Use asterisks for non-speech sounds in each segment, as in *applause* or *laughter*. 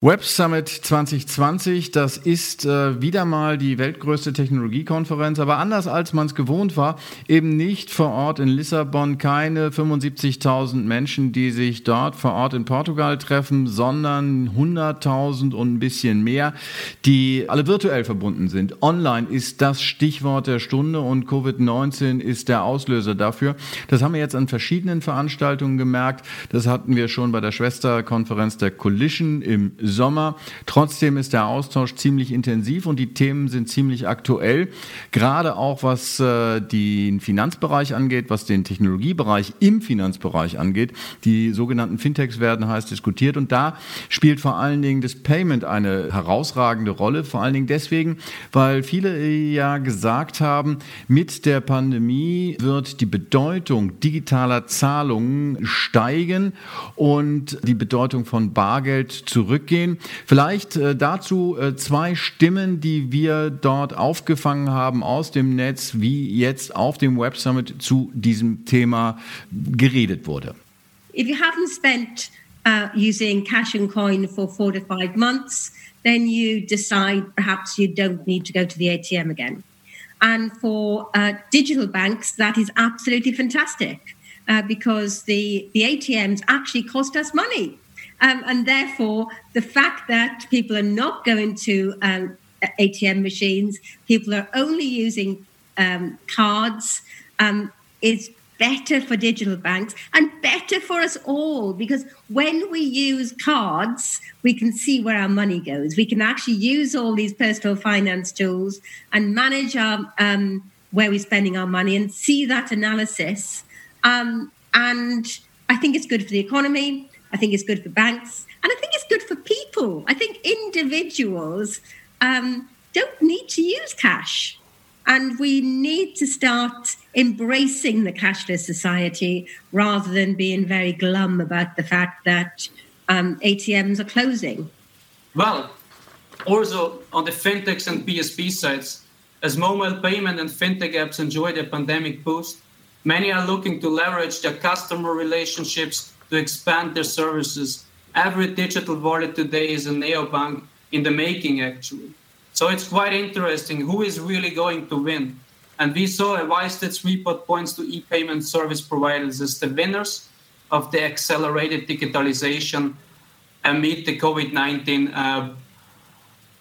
Web Summit 2020, das ist äh, wieder mal die weltgrößte Technologiekonferenz, aber anders als man es gewohnt war, eben nicht vor Ort in Lissabon, keine 75.000 Menschen, die sich dort vor Ort in Portugal treffen, sondern 100.000 und ein bisschen mehr, die alle virtuell verbunden sind. Online ist das Stichwort der Stunde und Covid-19 ist der Auslöser dafür. Das haben wir jetzt an verschiedenen Veranstaltungen gemerkt. Das hatten wir schon bei der Schwesterkonferenz der Collision im Sommer. Trotzdem ist der Austausch ziemlich intensiv und die Themen sind ziemlich aktuell. Gerade auch was äh, den Finanzbereich angeht, was den Technologiebereich im Finanzbereich angeht. Die sogenannten Fintechs werden heiß diskutiert und da spielt vor allen Dingen das Payment eine herausragende Rolle. Vor allen Dingen deswegen, weil viele ja gesagt haben, mit der Pandemie wird die Bedeutung digitaler Zahlungen steigen und die Bedeutung von Bargeld zurückgehen gehen. Vielleicht äh, dazu äh, zwei Stimmen, die wir dort aufgefangen haben aus dem Netz, wie jetzt auf dem Web Summit zu diesem Thema geredet wurde. If you haven't spent uh, using cash and coin for four to five months, then you decide perhaps you don't need to go to the ATM again. And for uh, digital banks, that is absolutely fantastic uh, because the, the ATMs actually cost us money. Um, and therefore, the fact that people are not going to um, ATM machines, people are only using um, cards, um, is better for digital banks and better for us all because when we use cards, we can see where our money goes. We can actually use all these personal finance tools and manage our um, where we're spending our money and see that analysis. Um, and I think it's good for the economy. I think it's good for banks, and I think it's good for people. I think individuals um, don't need to use cash, and we need to start embracing the cashless society rather than being very glum about the fact that um, ATMs are closing. Well, also on the fintechs and PSP sides, as mobile payment and fintech apps enjoy the pandemic boost, many are looking to leverage their customer relationships to expand their services. Every digital wallet today is a neobank in the making, actually. So it's quite interesting who is really going to win. And we saw a WiseStats report points to e-payment service providers as the winners of the accelerated digitalization amid the COVID-19 uh,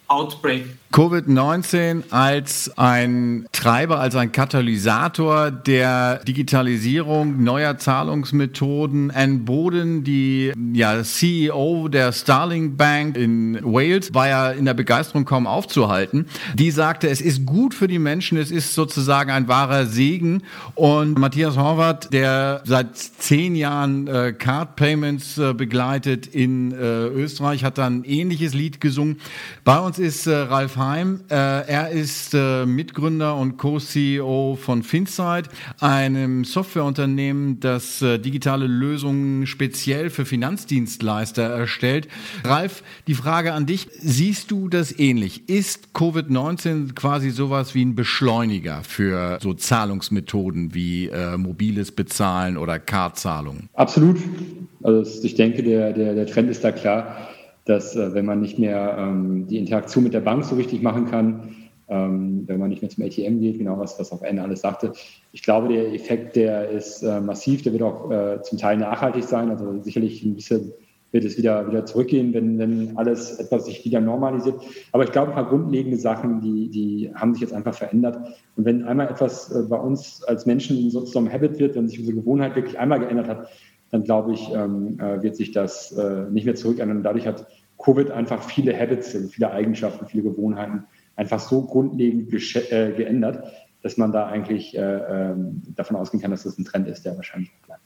outbreak. Covid-19 als ein Treiber, als ein Katalysator der Digitalisierung neuer Zahlungsmethoden. Anne Boden, die ja, CEO der Starling Bank in Wales, war ja in der Begeisterung kaum aufzuhalten. Die sagte, es ist gut für die Menschen, es ist sozusagen ein wahrer Segen. Und Matthias Horvath, der seit zehn Jahren äh, Card Payments äh, begleitet in äh, Österreich, hat dann ein ähnliches Lied gesungen. Bei uns ist äh, Ralf Heim. Äh, er ist äh, Mitgründer und Co-CEO von Finsight, einem Softwareunternehmen, das äh, digitale Lösungen speziell für Finanzdienstleister erstellt. Ralf, die Frage an dich, siehst du das ähnlich? Ist Covid-19 quasi sowas wie ein Beschleuniger für so Zahlungsmethoden wie äh, mobiles Bezahlen oder Cardzahlungen? Absolut. Also ich denke, der, der, der Trend ist da klar dass äh, wenn man nicht mehr ähm, die Interaktion mit der Bank so richtig machen kann, ähm, wenn man nicht mehr zum ATM geht, genau was, was auch Anne alles sagte. Ich glaube, der Effekt, der ist äh, massiv, der wird auch äh, zum Teil nachhaltig sein, also sicherlich ein bisschen wird es wieder, wieder zurückgehen, wenn, wenn alles etwas sich wieder normalisiert. Aber ich glaube, ein paar grundlegende Sachen, die, die haben sich jetzt einfach verändert. Und wenn einmal etwas äh, bei uns als Menschen so zum Habit wird, wenn sich unsere Gewohnheit wirklich einmal geändert hat, dann glaube ich, ähm, äh, wird sich das äh, nicht mehr zurückändern. Und dadurch hat Covid einfach viele Habits, also viele Eigenschaften, viele Gewohnheiten einfach so grundlegend äh, geändert, dass man da eigentlich äh, ähm, davon ausgehen kann, dass das ein Trend ist, der wahrscheinlich bleibt.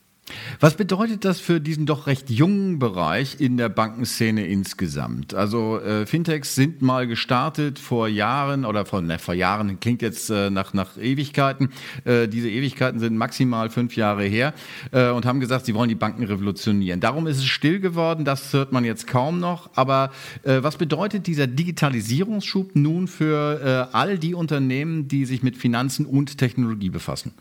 Was bedeutet das für diesen doch recht jungen Bereich in der Bankenszene insgesamt? Also äh, Fintechs sind mal gestartet vor Jahren oder vor, ne, vor Jahren klingt jetzt äh, nach, nach Ewigkeiten. Äh, diese Ewigkeiten sind maximal fünf Jahre her äh, und haben gesagt, sie wollen die Banken revolutionieren. Darum ist es still geworden, das hört man jetzt kaum noch. Aber äh, was bedeutet dieser Digitalisierungsschub nun für äh, all die Unternehmen, die sich mit Finanzen und Technologie befassen?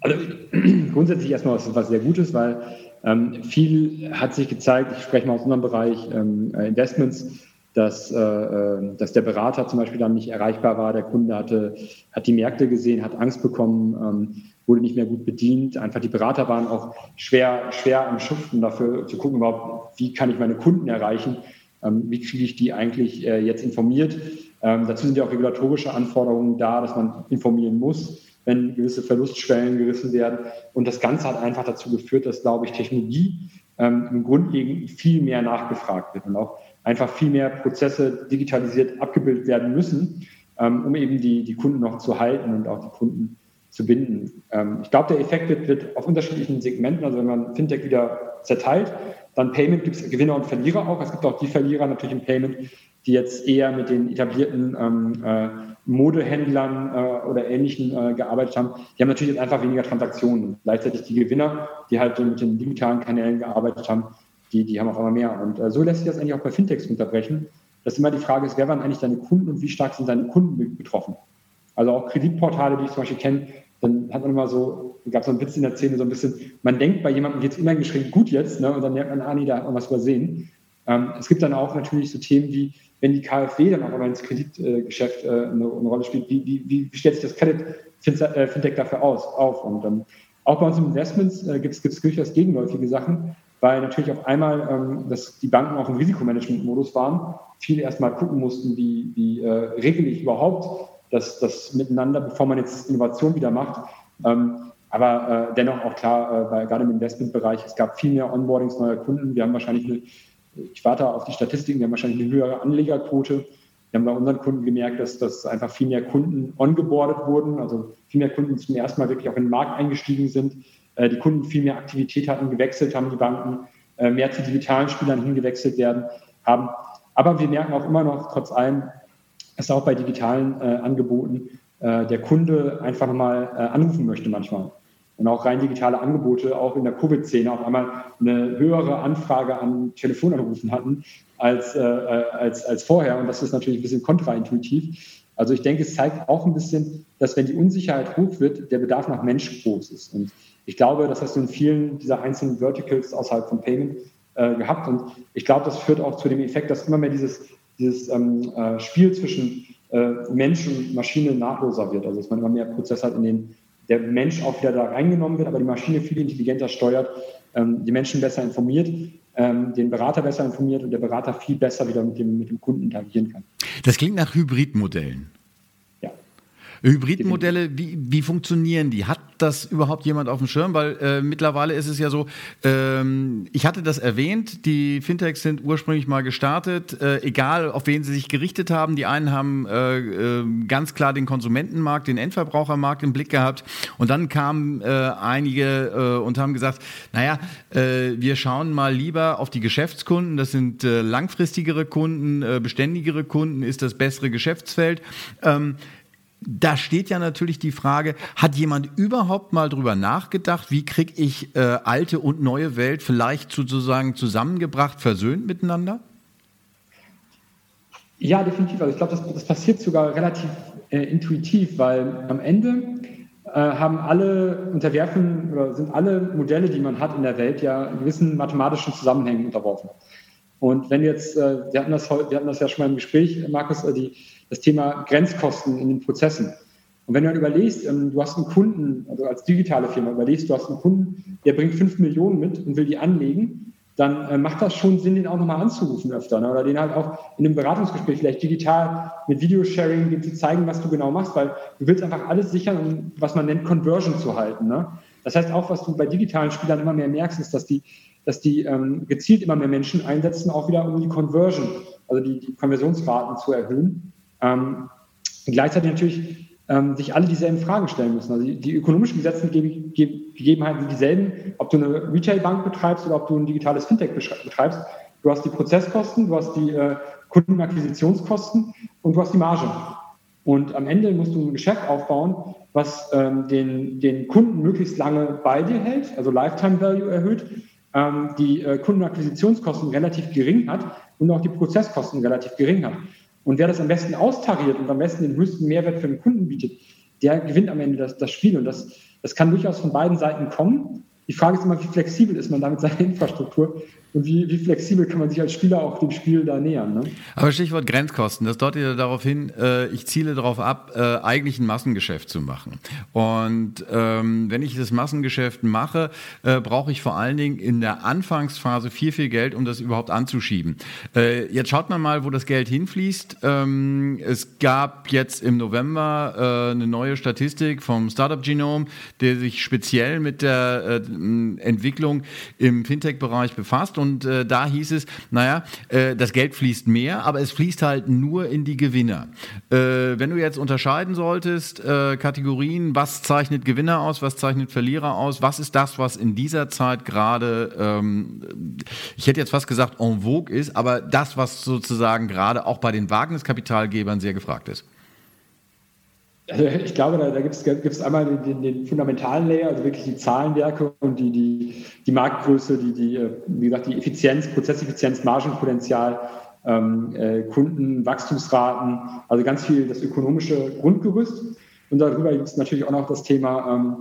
Also *clears throat* grundsätzlich erstmal was, was sehr Gutes, weil Ähm, viel hat sich gezeigt, ich spreche mal aus unserem Bereich ähm, äh, Investments, dass, äh, äh, dass der Berater zum Beispiel dann nicht erreichbar war. Der Kunde hatte, hat die Märkte gesehen, hat Angst bekommen, ähm, wurde nicht mehr gut bedient. Einfach die Berater waren auch schwer, schwer am Schuften dafür zu gucken, überhaupt, wie kann ich meine Kunden erreichen, ähm, wie kriege ich die eigentlich äh, jetzt informiert. Ähm, dazu sind ja auch regulatorische Anforderungen da, dass man informieren muss, wenn gewisse Verlustschwellen gerissen werden. Und das Ganze hat einfach dazu geführt, dass, glaube ich, Technologie ähm, im Grundlegend viel mehr nachgefragt wird und auch einfach viel mehr Prozesse digitalisiert abgebildet werden müssen, ähm, um eben die, die Kunden noch zu halten und auch die Kunden zu binden. Ähm, ich glaube, der Effekt wird, wird, auf unterschiedlichen Segmenten, also wenn man Fintech wieder zerteilt, dann Payment gibt es Gewinner und Verlierer auch. Es gibt auch die Verlierer natürlich im Payment, die jetzt eher mit den etablierten ähm, äh, Modehändlern äh, oder Ähnlichen äh, gearbeitet haben. Die haben natürlich jetzt einfach weniger Transaktionen. Gleichzeitig die Gewinner, die halt mit den digitalen Kanälen gearbeitet haben, die, die haben auch immer mehr. Und äh, so lässt sich das eigentlich auch bei Fintechs unterbrechen, dass immer die Frage ist, wer waren eigentlich deine Kunden und wie stark sind deine Kunden betroffen? Also auch Kreditportale, die ich zum Beispiel kenne, dann hat man immer so, gab es so einen Witz in der Szene, so ein bisschen, man denkt bei jemandem geht es geschrieben gut jetzt, ne, und dann merkt man, ah nee, da hat man was übersehen. Ähm, es gibt dann auch natürlich so Themen wie, wenn die KfW dann auch immer ins Kreditgeschäft äh, eine, eine, Rolle spielt, wie, wie, wie stellt sich das Credit äh, Fintech dafür aus, auf? Und ähm, auch bei uns im Investments äh, gibt es durchaus gegenläufige Sachen weil natürlich auf einmal ähm, dass die Banken auch im Risikomanagement-Modus waren, viele erstmal gucken mussten, wie, wie äh, regle ich überhaupt das, das miteinander, bevor man jetzt Innovation wieder macht. Ähm, aber äh, dennoch auch klar, äh, bei, gerade im Investmentbereich, es gab viel mehr Onboardings neuer Kunden. Wir haben wahrscheinlich eine, ich warte auf die Statistiken, wir haben wahrscheinlich eine höhere Anlegerquote. Wir haben bei unseren Kunden gemerkt, dass, dass einfach viel mehr Kunden ongeboardet wurden, also viel mehr Kunden zum ersten Mal wirklich auch in den Markt eingestiegen sind äh, die Kunden viel mehr Aktivität hatten, gewechselt haben, die Banken äh, mehr zu digitalen Spielern hingewechselt werden haben. Aber wir merken auch immer noch, trotz allem, dass auch bei digitalen äh, Angeboten der Kunde einfach nochmal anrufen möchte manchmal. Und auch rein digitale Angebote, auch in der Covid-Szene, auf einmal eine höhere Anfrage an Telefonanrufen hatten als, äh, als, als vorher. Und das ist natürlich ein bisschen kontraintuitiv. Also ich denke, es zeigt auch ein bisschen, dass wenn die Unsicherheit hoch wird, der Bedarf nach Mensch groß ist. Und ich glaube, das hast du in vielen dieser einzelnen Verticals außerhalb von Payment äh, gehabt. Und ich glaube, das führt auch zu dem Effekt, dass immer mehr dieses, dieses ähm, äh, Spiel zwischen äh, Mensch und Maschine nahtloser wird. Also dass man immer mehr Prozesse hat, in denen der Mensch auch wieder da reingenommen wird, aber die Maschine viel intelligenter steuert, ähm, die Menschen besser informiert, ähm, den Berater besser informiert und der Berater viel besser wieder mit dem, mit dem Kunden interagieren kann. Das klingt nach Hybridmodellen. Hybridmodelle, wie, wie funktionieren die? Hat das überhaupt jemand auf dem Schirm? Weil äh, mittlerweile ist es ja so, ähm, ich hatte das erwähnt, die Fintechs sind ursprünglich mal gestartet, äh, egal auf wen sie sich gerichtet haben. Die einen haben äh, äh ganz klar den Konsumentenmarkt, den Endverbrauchermarkt im Blick gehabt und dann kamen äh, einige äh, und haben gesagt, naja, wir schauen mal lieber auf die Geschäftskunden, das sind langfristigere Kunden, beständigere Kunden, ist das bessere Geschäftsfeld. Ähm, da steht ja natürlich die Frage, hat jemand überhaupt mal drüber nachgedacht, wie kriege ich äh, alte und neue Welt vielleicht sozusagen zusammengebracht, versöhnt miteinander? Ja, definitiv. Also ich glaube, das, das, passiert sogar relativ äh, intuitiv, weil am Ende äh, haben alle unterwerfen oder sind alle Modelle, die man hat in der Welt, ja gewissen mathematischen Zusammenhängen unterworfen. Und wenn jetzt, äh, wir hatten das, wir hatten das ja schon mal im Gespräch, Markus, äh, die, das Thema Grenzkosten in den Prozessen. Und wenn du dann überlegst, ähm, du hast einen Kunden, also als digitale Firma überlegst, du hast einen Kunden, der bringt fünf Millionen mit und will die anlegen, dann äh, macht das schon Sinn, den auch nochmal anzurufen öfter. Ne? Oder den halt auch in einem Beratungsgespräch vielleicht digital mit Videosharing dem zu zeigen, was du genau machst, weil du willst einfach alles sichern, um was man nennt Conversion zu halten. Ne? Das heißt auch, was du bei digitalen Spielern immer mehr merkst, ist, dass die, dass die ähm, gezielt immer mehr Menschen einsetzen, auch wieder um die Conversion, also die, die Konversionsraten zu erhöhen. Ähm, gleichzeitig natürlich ähm, sich alle dieselben Fragen stellen müssen. Also die, die ökonomischen Gegebenheiten sind dieselben, ob du eine Retailbank betreibst oder ob du ein digitales Fintech betreibst. Du hast die Prozesskosten, du hast die äh, Kundenakquisitionskosten und du hast die Marge. Und am Ende musst du ein Geschäft aufbauen, was ähm, den, den Kunden möglichst lange bei dir hält, also Lifetime Value erhöht, ähm, die äh, Kundenakquisitionskosten relativ gering hat und auch die Prozesskosten relativ gering hat. Und wer das am besten austariert und am besten den höchsten Mehrwert für den Kunden bietet, der gewinnt am Ende das, das Spiel. Und das, das kann durchaus von beiden Seiten kommen. Die Frage ist immer, wie flexibel ist man damit seiner Infrastruktur und wie, wie, flexibel kann man sich als Spieler auch dem Spiel da nähern. Ne? Aber Stichwort Grenzkosten, das deutet ja darauf hin, äh, ich ziele darauf ab, äh, eigentlich ein Massengeschäft zu machen. Und ähm, wenn ich das Massengeschäft mache, äh, brauche ich vor allen Dingen in der Anfangsphase viel, viel Geld, um das überhaupt anzuschieben. Äh, jetzt schaut man mal, wo das Geld hinfließt. Ähm, es gab jetzt im November äh, eine neue Statistik vom Startup Genome, der sich speziell mit der äh, Entwicklung im Fintech-Bereich befasst. Und und äh, da hieß es, naja, äh, das Geld fließt mehr, aber es fließt halt nur in die Gewinner. Äh, wenn du jetzt unterscheiden solltest, äh, Kategorien, was zeichnet Gewinner aus, was zeichnet Verlierer aus, was ist das, was in dieser Zeit gerade, ähm, ich hätte jetzt fast gesagt, en vogue ist, aber das, was sozusagen gerade auch bei den Wagniskapitalgebern sehr gefragt ist? Also ich glaube, da, da gibt es einmal den, den, fundamentalen Layer, also wirklich die Zahlenwerke und die, die, die Marktgröße, die, die, äh, wie gesagt, die Effizienz, Prozesseffizienz, Margenpotenzial, ähm, äh, Kunden, Wachstumsraten, also ganz viel das ökonomische Grundgerüst. Und darüber gibt es natürlich auch noch das Thema ähm,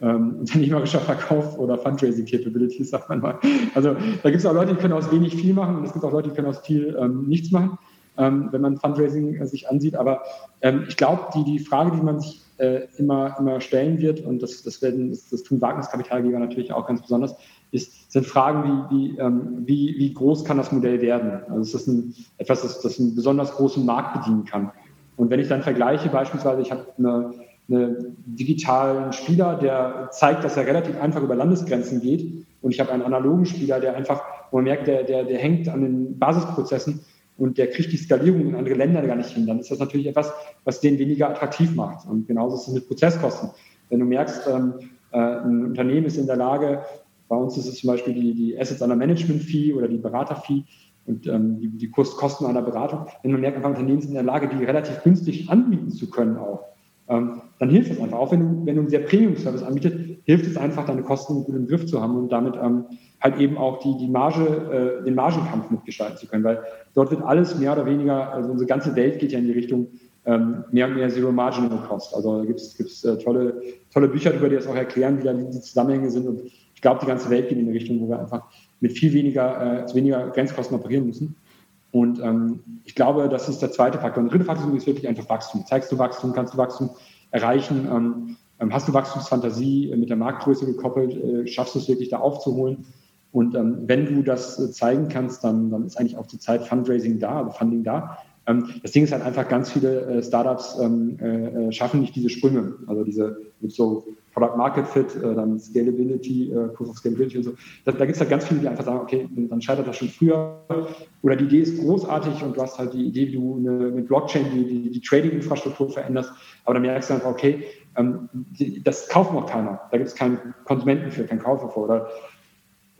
ähm, unternehmerischer Verkauf oder Fundraising Capabilities, sagt man mal. Also da gibt es auch Leute, die können aus wenig viel machen und es gibt auch Leute, die können aus viel ähm, nichts machen ähm, wenn man Fundraising äh, sich ansieht. Aber ähm, ich glaube, die, die Frage, die man sich äh, immer, immer stellen wird, und das, das, werden, das, das tun Wagniskapitalgeber natürlich auch ganz besonders, ist, sind Fragen wie, wie, ähm, wie, wie groß kann das Modell werden? Also ist das ein, etwas, das, das einen besonders großen Markt bedienen kann. Und wenn ich dann vergleiche, beispielsweise, ich habe eine, einen digitalen Spieler, der zeigt, dass er relativ einfach über Landesgrenzen geht. Und ich habe einen analogen Spieler, der einfach, wo man merkt, der, der, der hängt an den Basisprozessen und der kriegt die Skalierung in andere Länder gar nicht hin, dann ist das natürlich etwas, was den weniger attraktiv macht. Und genauso ist es mit Prozesskosten. Wenn du merkst, ähm, äh, ein Unternehmen ist in der Lage, bei uns ist es zum Beispiel die, die Assets under Management Fee oder die Berater-Fee und ähm, die, die Kosten einer Beratung. Wenn man merkt, einfach Unternehmen sind in der Lage, die relativ günstig anbieten zu können auch, ähm, dann hilft es einfach. Auch wenn du, wenn du einen sehr Premium-Service anbietest, hilft es einfach, deine Kosten gut im Griff zu haben und damit ähm, halt eben auch die, die Marge, äh, den Margenkampf mitgestalten zu können, weil dort wird alles mehr oder weniger, also unsere ganze Welt geht ja in die Richtung ähm, mehr und mehr Zero Marginal Cost. Also da gibt es äh, tolle, tolle Bücher darüber, die das auch erklären, wie da die Zusammenhänge sind und ich glaube, die ganze Welt geht in die Richtung, wo wir einfach mit viel weniger, äh, weniger Grenzkosten operieren müssen. Und ähm, ich glaube, das ist der zweite Faktor. Und der dritte Faktor ist wirklich einfach Wachstum. Zeigst du Wachstum, kannst du Wachstum erreichen? Ähm, hast du Wachstumsfantasie mit der Marktgröße gekoppelt? Äh, schaffst du es wirklich da aufzuholen? Und ähm, wenn du das äh, zeigen kannst, dann, dann ist eigentlich auch zur Zeit Fundraising da, also Funding da. Ähm, das Ding ist halt einfach, ganz viele äh, Startups ähm, äh, äh schaffen nicht diese Sprünge. Also diese mit so Product Market Fit, äh, dann Scalability, äh, Proof of Scalability und so. Da, da gibt es halt ganz viele, die einfach sagen, okay, dann scheitert das schon früher. Oder die Idee ist großartig und du hast halt die Idee, wie du eine, mit Blockchain die, die, die Trading-Infrastruktur veränderst. Aber dann merkst du einfach, okay, ähm, die, das kauft noch keiner. Da gibt es keinen Konsumenten für, keinen Kaufer vor. Oder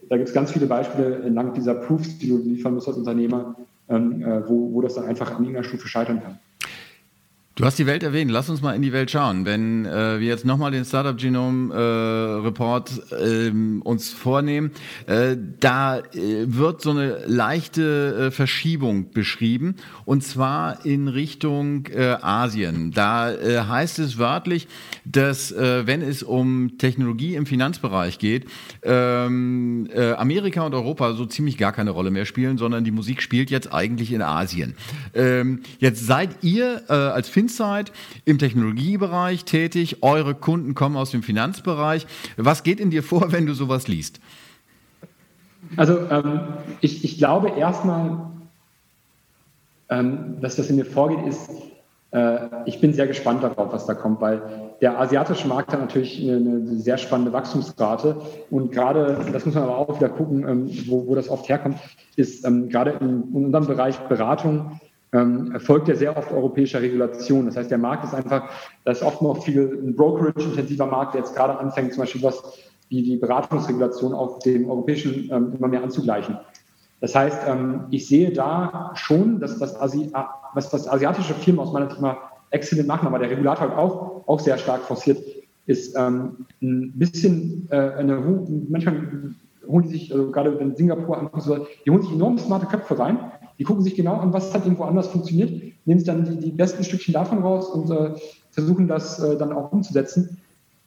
da gibt es ganz viele Beispiele entlang dieser Proofs, die du liefern musst als Unternehmer, ähm, äh, wo, wo das dann einfach an irgendeiner Stufe scheitern kann. Du hast die Welt erwähnt, lass uns mal in die Welt schauen. Wenn äh, wir jetzt nochmal den Startup Genome äh, Report äh, uns vornehmen, äh, da äh, wird so eine leichte äh, Verschiebung beschrieben und zwar in Richtung Asien. Da heißt es wörtlich, dass wenn es um Technologie im Finanzbereich geht, ähm, äh, Amerika und Europa so ziemlich gar keine Rolle mehr spielen, sondern die Musik spielt jetzt eigentlich in Asien. Ähm, jetzt seid ihr als Fin Insight im Technologiebereich tätig. Eure Kunden kommen aus dem Finanzbereich. Was geht in dir vor, wenn du sowas liest? Also ähm, ich, ich, glaube erstmal, ähm, dass das in mir vorgeht, ist, äh, ich bin sehr gespannt darauf, was da kommt, weil der asiatische Markt hat natürlich eine, eine sehr spannende Wachstumsrate und gerade, das muss man aber auch wieder gucken, ähm, wo, wo, das oft herkommt, ist ähm, gerade in, in unserem Bereich Beratung ähm, erfolgt ja sehr oft europäischer Regulation. Das heißt, der Markt ist einfach, da ist oft noch viel ein Brokerage-intensiver Markt, der jetzt gerade anfängt, zum Beispiel was wie die Beratungsregulation auf dem europäischen ähm, immer mehr anzugleichen. Das heißt, ähm, ich sehe da schon, dass das Asi was, was asiatische Firmen aus meiner Sicht mal exzellent machen, aber der Regulator hat auch, auch sehr stark forciert, ist ähm, ein bisschen äh, eine, manchmal holen die sich, also gerade wenn Singapur anguckt, die holen sich enorm smarte Köpfe rein, die gucken sich genau an, was hat irgendwo anders funktioniert, nehmen sich dann die, die besten Stückchen davon raus und äh, versuchen das äh, dann auch umzusetzen.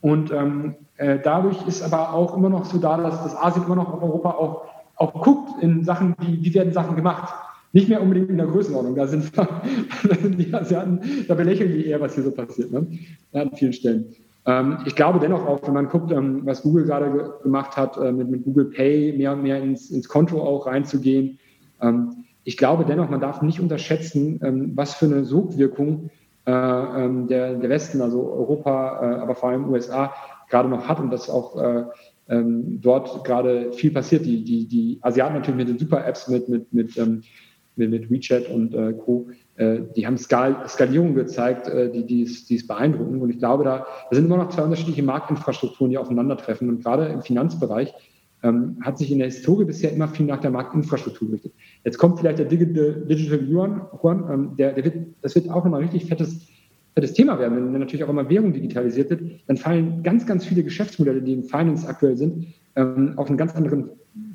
Und ähm, äh, dadurch ist aber auch immer noch so da, dass das Asien immer noch auf Europa auch, auch guckt in Sachen, wie, wie werden Sachen gemacht. Nicht mehr unbedingt in der Größenordnung. Da sind, *laughs* da sind die Asiaten, da belächeln die eher, was hier so passiert, ne? an vielen Stellen. Ähm, ich glaube dennoch auch, wenn man guckt, ähm, was Google gerade ge gemacht hat, äh, mit, Google Pay mehr und mehr ins, ins Konto auch reinzugehen. Ich glaube dennoch, man darf nicht unterschätzen, ähm, was für eine Sogwirkung äh, ähm, der, der Westen, also Europa, äh, aber vor allem USA, gerade noch hat und dass auch äh, ähm, dort gerade viel passiert. Die, die, die Asiaten natürlich mit den Super-Apps, mit, mit, mit, mit, WeChat und Co., die haben Skal Skalierung gezeigt, die, die, ist, die ist beeindruckend. Und ich glaube, da, da sind immer noch zwei unterschiedliche Marktinfrastrukturen, die aufeinandertreffen. Und gerade im Finanzbereich ähm, hat sich in der Historie bisher immer viel nach der Marktinfrastruktur gerichtet. Jetzt kommt vielleicht der Digital Yuan, ähm, der, der wird, das wird auch nochmal richtig fettes, fettes Thema werden, wenn natürlich auch immer Währung digitalisiert wird, dann fallen ganz, ganz viele Geschäftsmodelle, die im Finance aktuell sind, ähm, auf einen ganz anderen,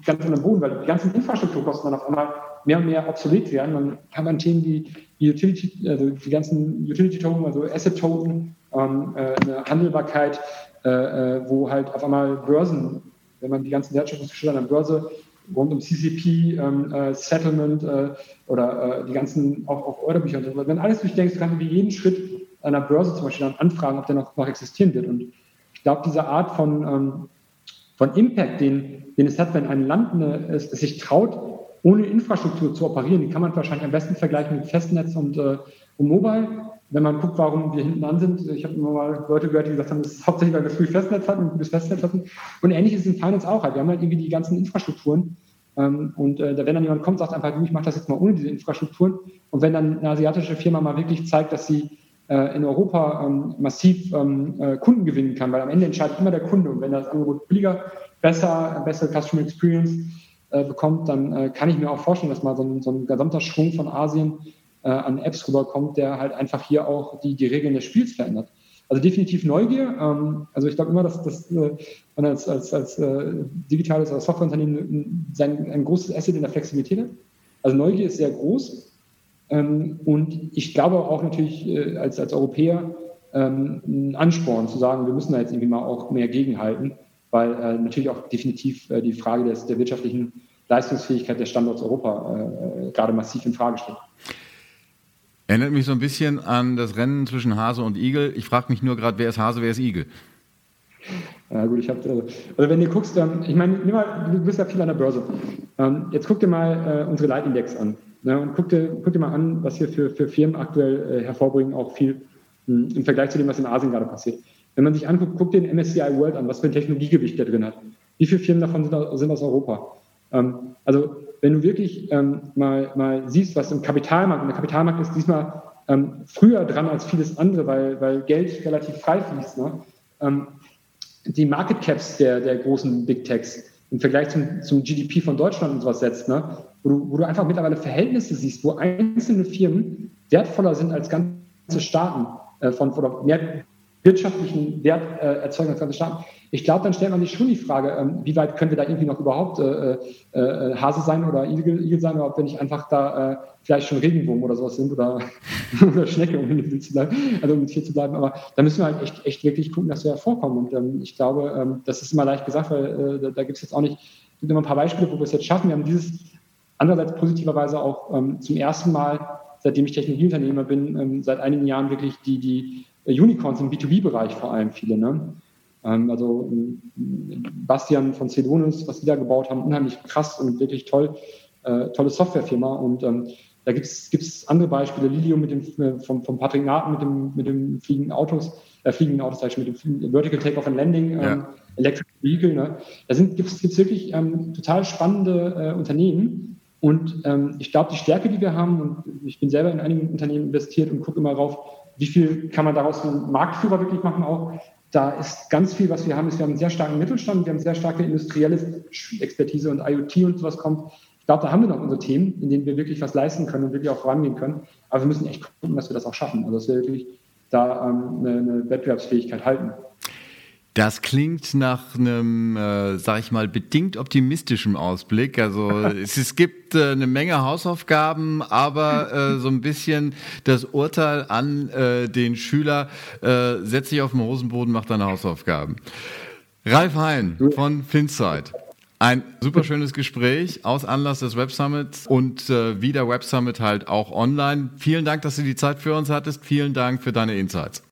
ganz anderen Boden, weil die ganzen Infrastrukturkosten dann auf einmal mehr und mehr obsolet werden. Dann kann man Themen wie Utility, also die ganzen Utility-Token, also Asset-Token, ähm, äh, eine Handelbarkeit, äh, äh, wo halt auf einmal Börsen, wenn man die ganzen Wertschöpfungsgeschäfte an der Börse rund um CCP, ähm, äh, Settlement äh, oder äh, die ganzen auch, auch Orderbücher und so, wenn alles durchdenkst, kannst du wie jeden Schritt an der Börse zum Beispiel dann anfragen, ob der noch, noch existieren wird. Und ich glaube, diese Art von, ähm, von Impact, den, den es hat, wenn ein Land eine, es, es sich traut, ohne Infrastruktur zu operieren, die kann man wahrscheinlich am besten vergleichen mit Festnetz und, äh, und Mobile. Wenn man guckt, warum wir hinten an sind, ich habe immer mal Leute gehört, die gesagt haben, das ist hauptsächlich, weil wir früh Festnetz hatten und gutes Festnetz hatten. Und ähnlich ist es in Finance auch halt. Wir haben halt irgendwie die ganzen Infrastrukturen. Ähm, und äh, wenn dann jemand kommt, sagt einfach, ich mache das jetzt mal ohne diese Infrastrukturen. Und wenn dann eine asiatische Firma mal wirklich zeigt, dass sie äh, in Europa ähm, massiv ähm, äh, Kunden gewinnen kann, weil am Ende entscheidet immer der Kunde. Und wenn das Angebot billiger, besser, bessere Customer Experience, äh, bekommt, dann äh, kann ich mir auch vorstellen, dass mal so ein, so ein gesamter Schwung von Asien äh, an Apps rüberkommt, der halt einfach hier auch die, die Regeln des Spiels verändert. Also definitiv Neugier. Ähm, also ich glaube immer, dass, dass äh, man als, als, als äh, digitales oder Softwareunternehmen sein, ein großes Asset in der Flexibilität hat. Also Neugier ist sehr groß. Ähm, und ich glaube auch natürlich äh, als, als Europäer ähm, ein Ansporn zu sagen, wir müssen da jetzt irgendwie mal auch mehr gegenhalten weil äh, natürlich auch definitiv äh, die Frage des, der wirtschaftlichen Leistungsfähigkeit des Standorts Europa äh, gerade massiv in Frage steht. Erinnert mich so ein bisschen an das Rennen zwischen Hase und Igel. Ich frage mich nur gerade, wer ist Hase, wer ist Igel? Ja gut, ich habe, also, also wenn du guckst, ähm, ich meine, du bist ja viel an der Börse. Ähm, jetzt guck dir mal äh, unsere Leitindex an ne, und guck dir, guck dir mal an, was wir für, für Firmen aktuell äh, hervorbringen, auch viel mh, hm, im Vergleich zu dem, was in Asien gerade passiert. Wenn man sich anguckt, guckt den MSCI World an, was für ein Technologiegewicht der drin hat. Wie viele Firmen davon sind, sind aus Europa? Ähm, also wenn du wirklich ähm, mal, mal siehst, was im Kapitalmarkt, und der Kapitalmarkt ist diesmal ähm, früher dran als vieles andere, weil, weil Geld relativ frei fließt. Ne? Ähm, die Market Caps der, der großen Big Techs im Vergleich zum, zum GDP von Deutschland und sowas setzt, ne? wo, du, wo du einfach mittlerweile Verhältnisse siehst, wo einzelne Firmen wertvoller sind als ganze Staaten äh, von, oder mehr wirtschaftlichen Wert äh, erzeugen als ganze Staaten. Ich glaube, dann stellt man sich schon die Frage, ähm, wie weit können wir da irgendwie noch überhaupt äh, äh, äh Hase sein oder Igel, Igel, sein, oder ob wir nicht einfach da äh, vielleicht schon Regenwurm oder sowas sind oder, *laughs* oder Schnecke, um mit zu bleiben, also um hier zu bleiben. Aber da müssen wir halt echt, echt wirklich gucken, dass wir da vorkommen. Und ähm, ich glaube, ähm, das ist immer leicht gesagt, weil äh, da, da gibt es jetzt auch nicht, es gibt immer ein paar Beispiele, wo wir es jetzt schaffen. Wir haben dieses andererseits positiverweise auch ähm, zum ersten Mal, seitdem ich Technologieunternehmer bin, ähm, seit einigen Jahren wirklich die, die Unicorns im B2B-Bereich vor allem viele. Ne? Ähm, also Bastian von Cedonis, was die da gebaut haben, unheimlich krass und wirklich toll, äh, tolle Softwarefirma. Und ähm, da gibt es andere Beispiele, Lilio mit dem, äh, vom, vom Patrick Naten mit dem, mit dem fliegenden Autos, äh, fliegenden Autos, mit dem Vertical Takeoff and Landing, ähm, ja. Electric Vehicle. Ne? Da gibt es wirklich ähm, total spannende äh, Unternehmen. Und ähm, ich glaube, die Stärke, die wir haben, und ich bin selber in einigen Unternehmen investiert und gucke immer rauf, wie viel kann man daraus einen Marktführer wirklich machen auch? Da ist ganz viel, was wir haben, ist, wir haben einen sehr starken Mittelstand, wir haben sehr starke industrielle Expertise und IoT und sowas kommt. Ich glaube, da haben wir noch unsere Themen, in denen wir wirklich was leisten können und wirklich auch vorangehen können. Aber wir müssen echt gucken, dass wir das auch schaffen. Also dass wir wirklich da ähm, eine, eine Wettbewerbsfähigkeit halten. Das klingt nach einem, äh, sag ich mal, bedingt optimistischem Ausblick. Also *laughs* es, es gibt äh, eine Menge Hausaufgaben, aber äh, *laughs* so ein bisschen das Urteil an äh, den Schüler, äh, setz dich auf den Hosenboden, mach deine Hausaufgaben. Ralf Hein von Finsight. Ein super schönes Gespräch aus Anlass des Web Summits und äh, wie der Web Summit halt auch online. Vielen Dank, dass du die Zeit für uns hattest. Vielen Dank für deine Insights.